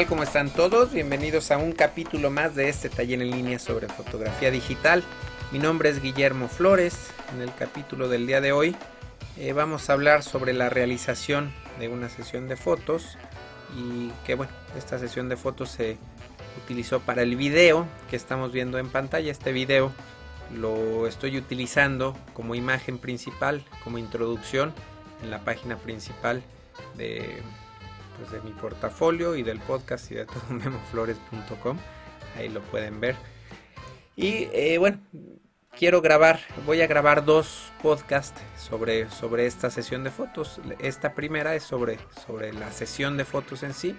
¿qué tal? ¿Cómo están todos? Bienvenidos a un capítulo más de este taller en línea sobre fotografía digital. Mi nombre es Guillermo Flores. En el capítulo del día de hoy eh, vamos a hablar sobre la realización de una sesión de fotos y que bueno, esta sesión de fotos se utilizó para el video que estamos viendo en pantalla. Este video lo estoy utilizando como imagen principal, como introducción en la página principal de pues, de mi portafolio y del podcast y de todo memoflores.com. Ahí lo pueden ver. Y eh, bueno, quiero grabar, voy a grabar dos podcasts sobre, sobre esta sesión de fotos. Esta primera es sobre, sobre la sesión de fotos en sí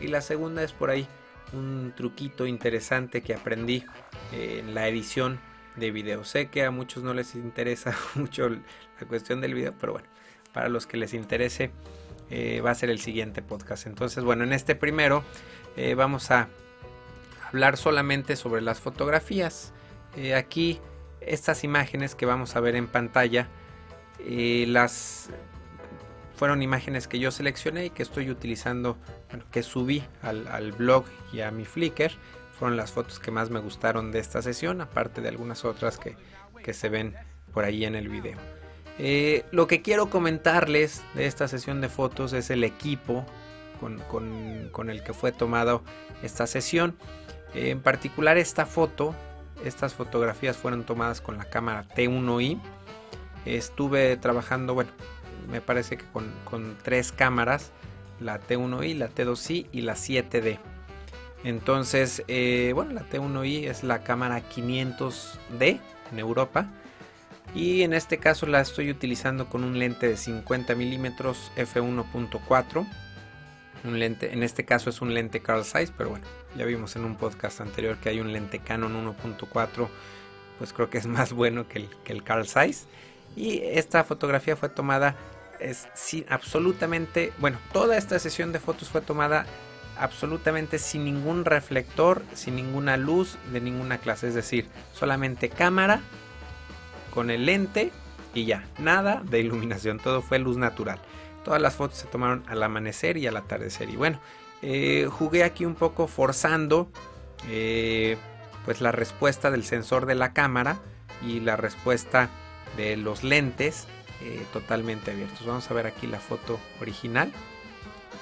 y la segunda es por ahí un truquito interesante que aprendí en la edición de video. Sé que a muchos no les interesa mucho la cuestión del video, pero bueno, para los que les interese eh, va a ser el siguiente podcast. Entonces, bueno, en este primero eh, vamos a hablar solamente sobre las fotografías. Eh, aquí estas imágenes que vamos a ver en pantalla, las fueron imágenes que yo seleccioné y que estoy utilizando, que subí al, al blog y a mi Flickr. Fueron las fotos que más me gustaron de esta sesión, aparte de algunas otras que, que se ven por ahí en el video. Eh, lo que quiero comentarles de esta sesión de fotos es el equipo con, el que fue tomada esta sesión. en particular esta foto, estas fotografías fueron tomadas con la cámara T1i. Estuve trabajando, bueno, me parece que con, tres cámaras, la T1i, la T2i y la 7D. Entonces, eh, bueno, la T1i es la cámara 500D en Europa y en este caso la estoy utilizando con un lente de 50 milímetros f1.4 un lente en este caso es un lente Carl Zeiss pero bueno ya vimos en un podcast anterior que hay un lente Canon 1.4 pues creo que es más bueno que el, que el Carl Zeiss. Y esta fotografía fue tomada es absolutamente bueno toda esta sesión de fotos fue tomada absolutamente sin ningún reflector sin ninguna luz de ninguna clase. Es decir solamente cámara con el lente y ya, nada de iluminación, todo fue luz natural. Todas las fotos se tomaron al amanecer y al atardecer. Y bueno, eh, jugué aquí un poco forzando eh, pues la respuesta del sensor de la cámara y la respuesta de los lentes eh, totalmente abiertos. Vamos a ver aquí la foto original.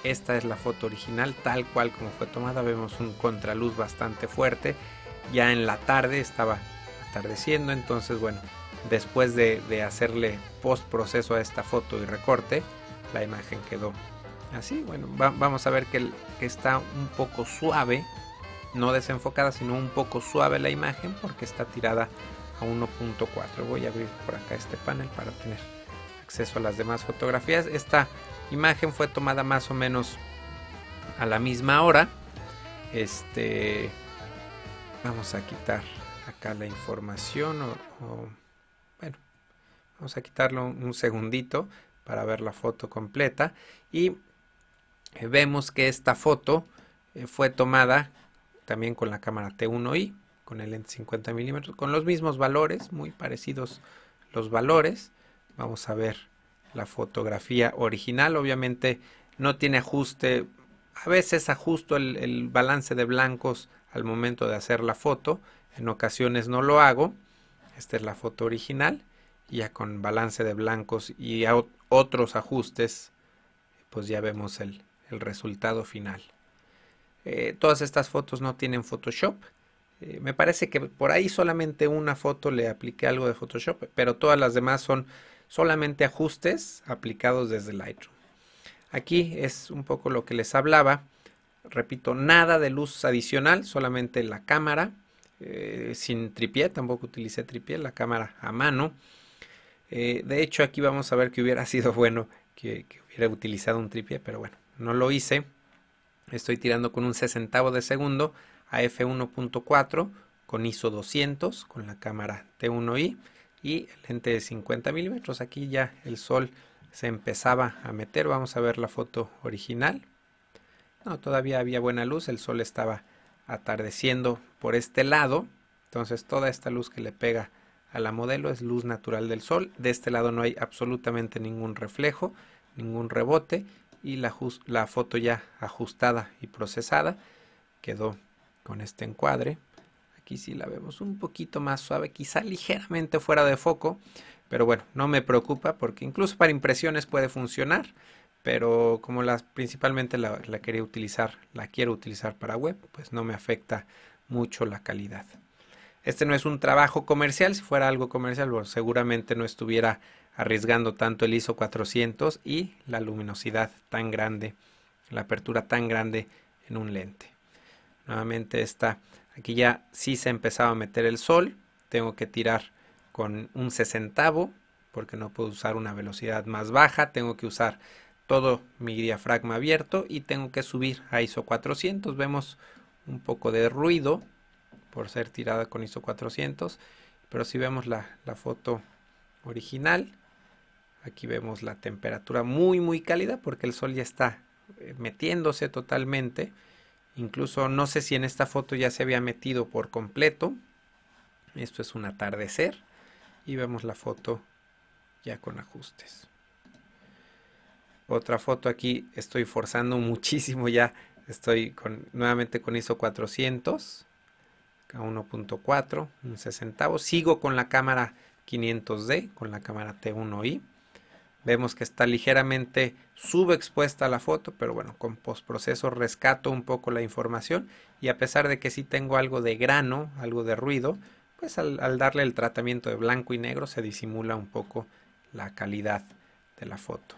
Esta es la foto original tal cual como fue tomada. Vemos un contraluz bastante fuerte. Ya en la tarde estaba atardeciendo. Entonces bueno, después de, hacerle post proceso a esta foto y recorte, la imagen quedó así. Bueno, vamos a ver que, está un poco suave, no desenfocada, sino un poco suave la imagen porque está tirada a 1.4. Voy a abrir por acá este panel para tener acceso a las demás fotografías. Esta imagen fue tomada más o menos a la misma hora. Este, vamos a quitar acá la información o Vamos a quitarlo un segundito para ver la foto completa. Y eh, vemos que esta foto eh, fue tomada también con la cámara T1i, con el lente 50 milímetros, con los mismos valores, muy parecidos los valores. Vamos a ver la fotografía original. Obviamente no tiene ajuste. A veces ajusto el, el balance de blancos al momento de hacer la foto. En ocasiones no lo hago. Esta es la foto original ya con balance de blancos y otros ajustes, pues ya vemos el, resultado final. Eh, todas estas fotos no tienen Photoshop. Eh, me parece que por ahí solamente una foto le apliqué algo de Photoshop, pero todas las demás son solamente ajustes aplicados desde Lightroom. Aquí es un poco lo que les hablaba. Repito, nada de luz adicional, solamente la cámara, eh, sin tripié, tampoco utilicé tripié, la cámara a mano. Eh, de hecho, aquí vamos a ver que hubiera sido bueno que, hubiera utilizado un tripié, pero bueno, no lo hice. Estoy tirando con un sesentavo de segundo a f1.4 con ISO 200 con la cámara T1i y el lente de 50 milímetros. Aquí ya el sol se empezaba a meter. Vamos a ver la foto original. No, todavía había buena luz. El sol estaba atardeciendo por este lado. Entonces toda esta luz que le pega a la modelo es luz natural del sol. De este lado no hay absolutamente ningún reflejo, ningún rebote y la, foto ya ajustada y procesada quedó con este encuadre. Aquí sí la vemos un poquito más suave, quizá ligeramente fuera de foco, pero bueno, no me preocupa porque incluso para impresiones puede funcionar, pero como las principalmente la, quería utilizar, la quiero utilizar para web, pues no me afecta mucho la calidad. Este no es un trabajo comercial, si fuera algo comercial, seguramente no estuviera arriesgando tanto el ISO 400 y la luminosidad tan grande, la apertura tan grande en un lente. Nuevamente esta, aquí ya sí se empezaba a meter el sol, tengo que tirar con un sesentavo porque no puedo usar una velocidad más baja, tengo que usar todo mi diafragma abierto y tengo que subir a ISO 400, vemos un poco de ruido por ser tirada con ISO 400, pero si vemos la, foto original, Aquí vemos la temperatura muy muy cálida porque el sol ya está eh, metiéndose totalmente. Incluso no sé si en esta foto ya se había metido por completo. Esto es un atardecer. Y vemos la foto ya con ajustes. Otra foto aquí estoy forzando muchísimo ya. Estoy nuevamente con ISO 400. A 1.4, un 60. Sigo con la cámara 500D, con la cámara T1i. Vemos que está ligeramente subexpuesta la foto, pero bueno, con postproceso rescato un poco la información y a pesar de que sí tengo algo de grano, algo de ruido, pues al, darle el tratamiento de blanco y negro se disimula un poco la calidad de la foto.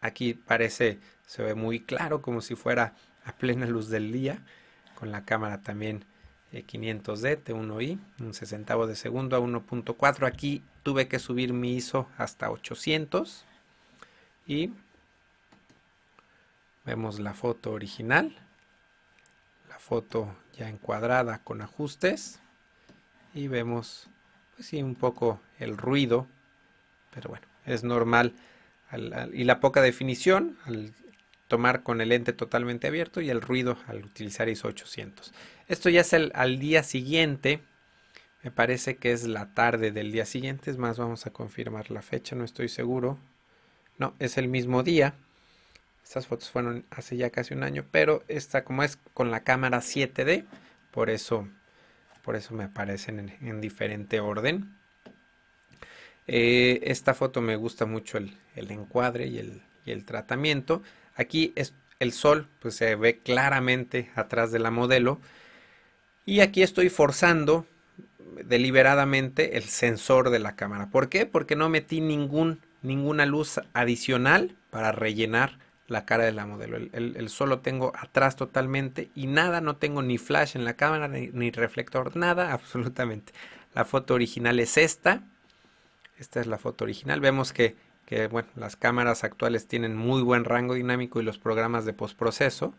Aquí parece, se ve muy claro como si fuera a plena luz del día, con la cámara también 500D eh, T1i, un sesentavo de segundo a 1.4. Aquí tuve que subir mi ISO hasta 800 y vemos la foto original, la foto ya encuadrada con ajustes. Y vemos pues sí un poco el ruido, pero bueno, es normal. Y la poca definición al tomar con el lente totalmente abierto y el ruido al utilizar ISO 800. Esto ya es el, al día siguiente, me parece que es la tarde del día siguiente, es más, vamos a confirmar la fecha, no estoy seguro. No, es el mismo día. Estas fotos fueron hace ya casi un año, pero esta como es con la cámara 7D, por eso, por eso me aparecen en, diferente orden. Eh, esta foto me gusta mucho el, encuadre y el, y el, tratamiento. Aquí es el sol, pues se ve claramente atrás de la modelo. Y aquí estoy forzando deliberadamente el sensor de la cámara. ¿Por qué? Porque no metí ningún ninguna luz adicional para rellenar la cara de la modelo. El, solo tengo atrás totalmente y nada, no tengo ni flash en la cámara ni, reflector, nada, absolutamente. La foto original es esta. Esta es la foto original. Vemos que, bueno, las cámaras actuales tienen muy buen rango dinámico y los programas de postproceso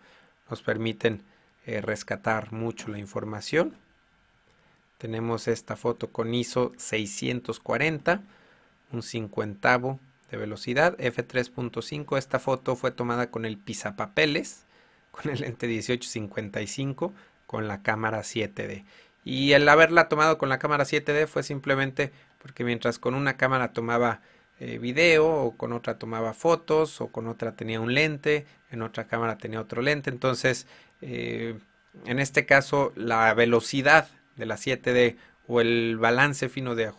nos permiten eh, rescatar mucho la información. Tenemos esta foto con ISO 640 un cincuentavo de velocidad, f3.5. Esta foto fue tomada con el pisapapeles, con el lente 1855, con la cámara 7D. Y el haberla tomado con la cámara 7D fue simplemente porque mientras con una cámara tomaba eh, video o con otra tomaba fotos o con otra tenía un lente, en otra cámara tenía otro lente. Entonces, eh, en este caso, la velocidad de la 7D o el balance fino de,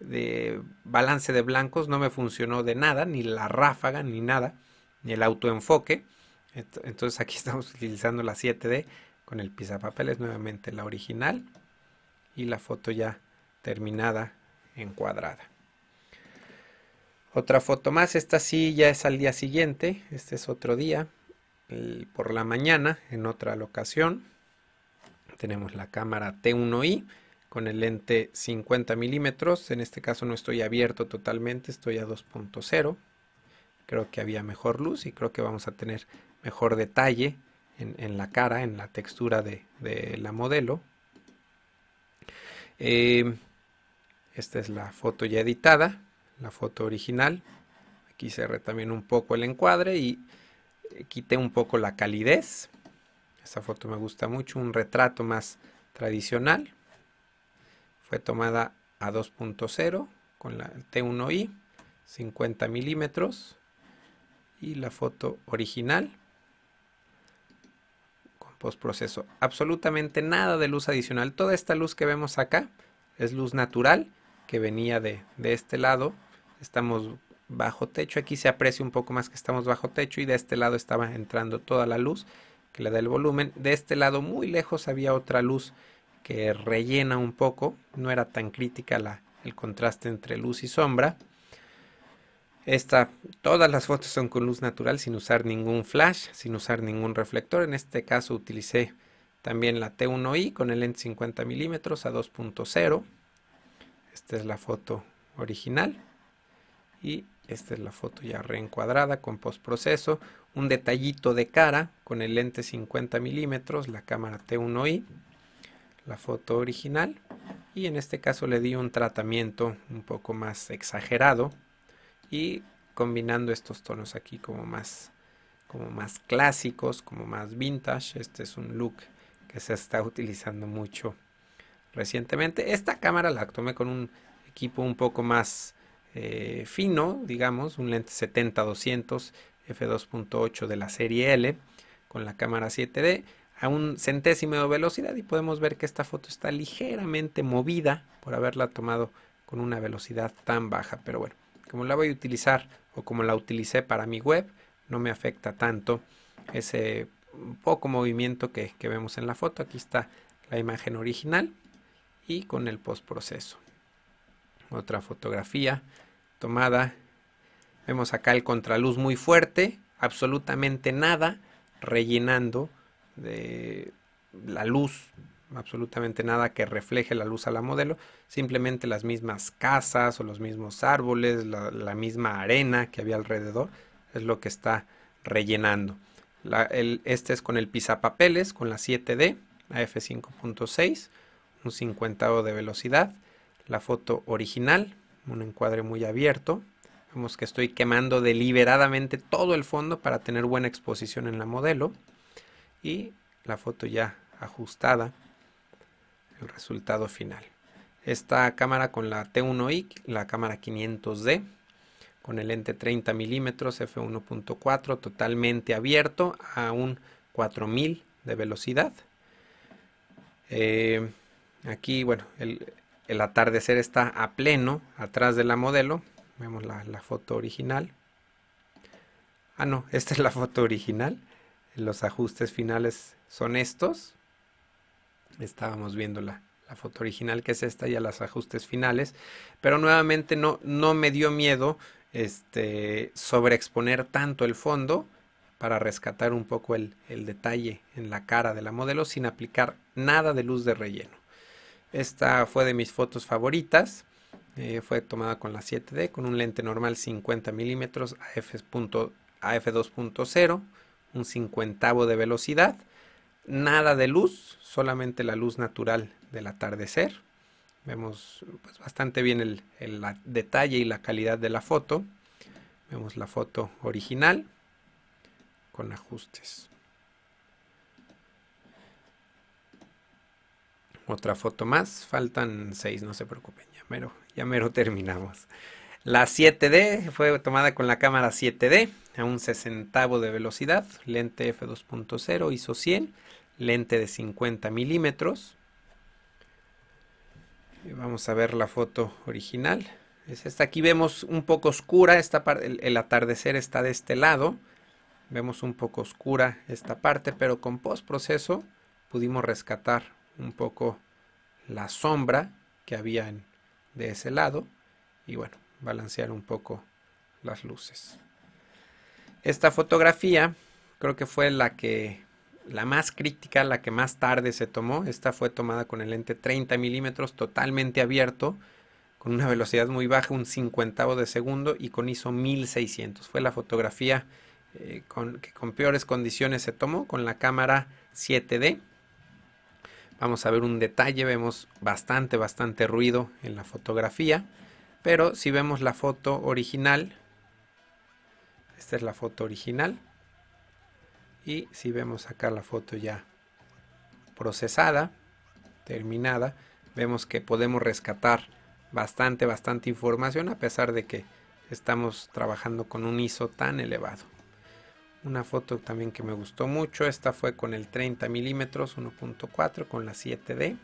de balance de blancos no me funcionó de nada, ni la ráfaga, ni nada, ni el autoenfoque. Entonces aquí estamos utilizando la 7D con el pisapapeles nuevamente la original y la foto ya terminada encuadrada. Otra foto más, esta sí ya es al día siguiente, este es otro día, por la mañana en otra locación. Tenemos la cámara T1i con el lente 50 milímetros. En este caso no estoy abierto totalmente, estoy a 2.0. Creo que había mejor luz y creo que vamos a tener mejor detalle en, la cara, en la textura de, la modelo. Eh, esta es la foto ya editada, la foto original. Aquí cerré también un poco el encuadre y quité un poco la calidez. Esta foto me gusta mucho, un retrato más tradicional. Fue tomada a 2.0 con la T1i, 50 milímetros. y la foto original con postproceso. Absolutamente nada de luz adicional. Toda esta luz que vemos acá es luz natural que venía de, de este lado. Estamos bajo techo. Aquí se aprecia un poco más que estamos bajo techo y de este lado estaba entrando toda la luz que le da el volumen. De este lado muy lejos había otra luz que rellena un poco. No era tan crítica la, el contraste entre luz y sombra. Esta, todas las fotos son con luz natural sin usar ningún flash, sin usar ningún reflector. En este caso utilicé también la T1i con el lente 50 milímetros a 2.0. Esta es la foto original y esta es la foto ya reencuadrada con postproceso. Un detallito de cara con el lente 50 milímetros, la cámara T1i, la foto original. Y en este caso le di un tratamiento un poco más exagerado y combinando estos tonos aquí como más, como más clásicos, como más vintage. Este es un look que se está utilizando mucho recientemente. Esta cámara la tomé con un equipo un poco más eh, fino, digamos, un lente 70-200 f2.8 de la serie L con la cámara 7D a un centésimo de velocidad y podemos ver que esta foto está ligeramente movida por haberla tomado con una velocidad tan baja. Pero bueno, como la voy a utilizar o como la utilicé para mi web, no me afecta tanto ese poco movimiento que, que vemos en la foto. Aquí está la imagen original y con el postproceso. Otra fotografía tomada. Vemos acá el contraluz muy fuerte, absolutamente nada, rellenando de la luz, absolutamente nada que refleje la luz a la modelo, simplemente las mismas casas o los mismos árboles, la, misma arena que había alrededor, es lo que está rellenando. este es con el pisapapeles, con la 7D, AF5.6, un 50 de velocidad. La foto original, un encuadre muy abierto. Vemos que estoy quemando deliberadamente todo el fondo para tener buena exposición en la modelo. Y la foto ya ajustada, el resultado final. Esta cámara con la T1i, la cámara 500D, con el lente 30 milímetros f1.4 totalmente abierto a un 4000 de velocidad. Eh, aquí, bueno, el, el atardecer está a pleno atrás de la modelo. Vemos la, foto original. Ah, no, esta es la foto original. Los ajustes finales son estos. Estábamos viendo la, la foto original que es esta y a los ajustes finales. Pero nuevamente no, me dio miedo este, sobreexponer tanto el fondo para rescatar un poco el detalle en la cara de la modelo sin aplicar nada de luz de relleno. Esta fue de mis fotos favoritas. Eh, fue tomada con la 7D con un lente normal 50 milímetros AF2.0, un cincuentavo de velocidad, nada de luz, solamente la luz natural del atardecer. Vemos pues, bastante bien el detalle y la calidad de la foto. Vemos la foto original con ajustes. Otra foto más, faltan seis, no se preocupen, ya mero, ya mero terminamos. La 7D fue tomada con la cámara 7D a un sesentavo de velocidad, lente f2.0 ISO 100, lente de 50 milímetros. Vamos a ver la foto original. Es esta. Aquí vemos un poco oscura, esta el, el atardecer está de este lado. Vemos un poco oscura esta parte, pero con postproceso pudimos rescatar un poco la sombra que había de ese lado y bueno, balancear un poco las luces. Esta fotografía creo que fue la que la más crítica, la que más tarde se tomó. Esta fue tomada con el lente 30 milímetros totalmente abierto, con una velocidad muy baja, un cincuentavo de segundo y con ISO 1600. Fue la fotografía eh, que con peores condiciones se tomó con la cámara 7D Vamos a ver un detalle, vemos bastante, bastante ruido en la fotografía. Pero si vemos la foto original, esta es la foto original. Y si vemos acá la foto ya procesada, terminada, vemos que podemos rescatar bastante, bastante información a pesar de que estamos trabajando con un ISO tan elevado. Una foto también que me gustó mucho. Esta fue con el 30 milímetros 1.4 con la 7D.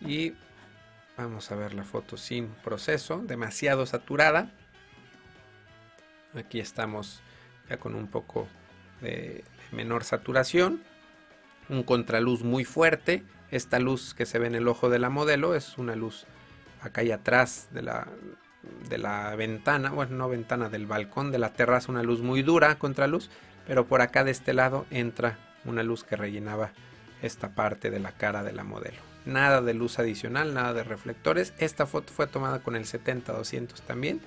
Y vamos a ver la foto sin proceso, demasiado saturada. Aquí estamos ya con un poco de menor saturación. Un contraluz muy fuerte. Esta luz que se ve en el ojo de la modelo es una luz acá y atrás de la, de la ventana, bueno, no ventana, del balcón de la terraza, una luz muy dura, contraluz, pero por acá de este lado entra una luz que rellenaba esta parte de la cara de la modelo. Nada de luz adicional, nada de reflectores. Esta foto fue tomada con el 70-200 también,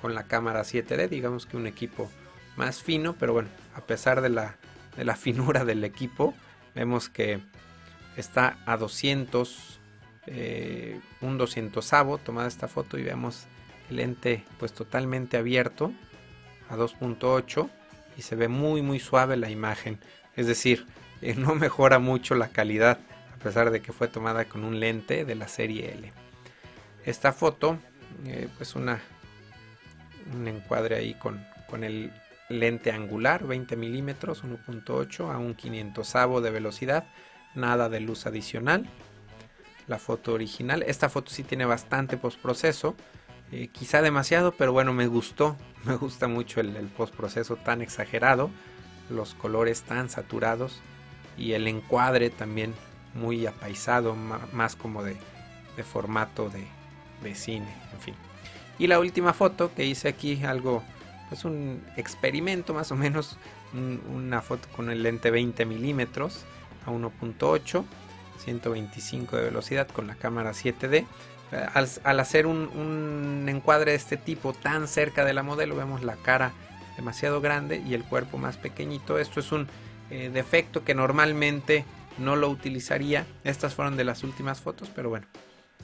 con la cámara 7D, digamos que un equipo más fino, pero bueno, a pesar de la, de la finura del equipo, vemos que está a 200, eh, un 200 tomada esta foto y vemos el lente pues totalmente abierto a 2.8 y se ve muy muy suave la imagen. Es decir eh, no mejora mucho la calidad a pesar de que fue tomada con un lente de la serie L. Esta foto eh, pues una un encuadre ahí con, con el lente angular 20 milímetros 1.8 a un 500 de velocidad nada de luz adicional. La foto original esta foto sí tiene bastante postproceso eh, quizá demasiado, pero bueno, me gustó. Me gusta mucho el, postproceso tan exagerado, los colores tan saturados y el encuadre también muy apaisado, más como de, formato de, cine, en fin. Y la última foto que hice aquí, algo, pues un experimento más o menos, una foto con el lente 20 milímetros a 1.8, 125 de velocidad con la cámara 7D al, hacer un, encuadre de este tipo tan cerca de la modelo, vemos la cara demasiado grande y el cuerpo más pequeñito. Esto es un eh, defecto que normalmente no lo utilizaría. Estas fueron de las últimas fotos, pero bueno,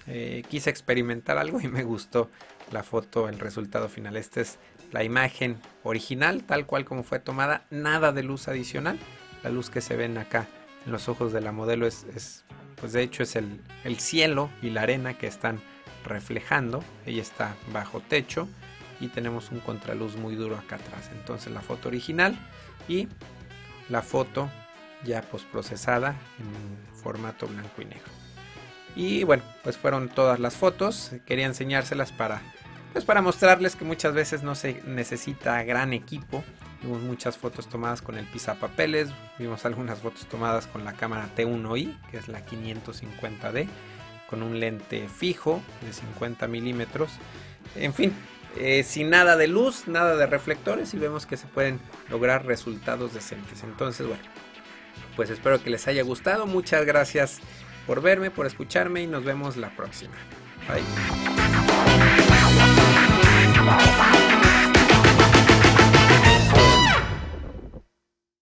eh, quise experimentar algo y me gustó la foto, el resultado final. Esta es la imagen original, tal cual como fue tomada, nada de luz adicional. La luz que se ven acá en los ojos de la modelo es pues de hecho es el, cielo y la arena que están reflejando. Ella está bajo techo y tenemos un contraluz muy duro acá atrás. Entonces la foto original y la foto ya postprocesada en formato blanco y negro. Y bueno, pues fueron todas las fotos. Quería enseñárselas para pues para mostrarles que muchas veces no se necesita gran equipo Vimos muchas fotos tomadas con el papeles, vimos algunas fotos tomadas con la cámara T1i, que es la 550D, con un lente fijo de 50 milímetros. En fin, eh, sin nada de luz, nada de reflectores y vemos que se pueden lograr resultados decentes. Entonces, bueno, pues espero que les haya gustado. Muchas gracias por verme, por escucharme y nos vemos la próxima. Bye.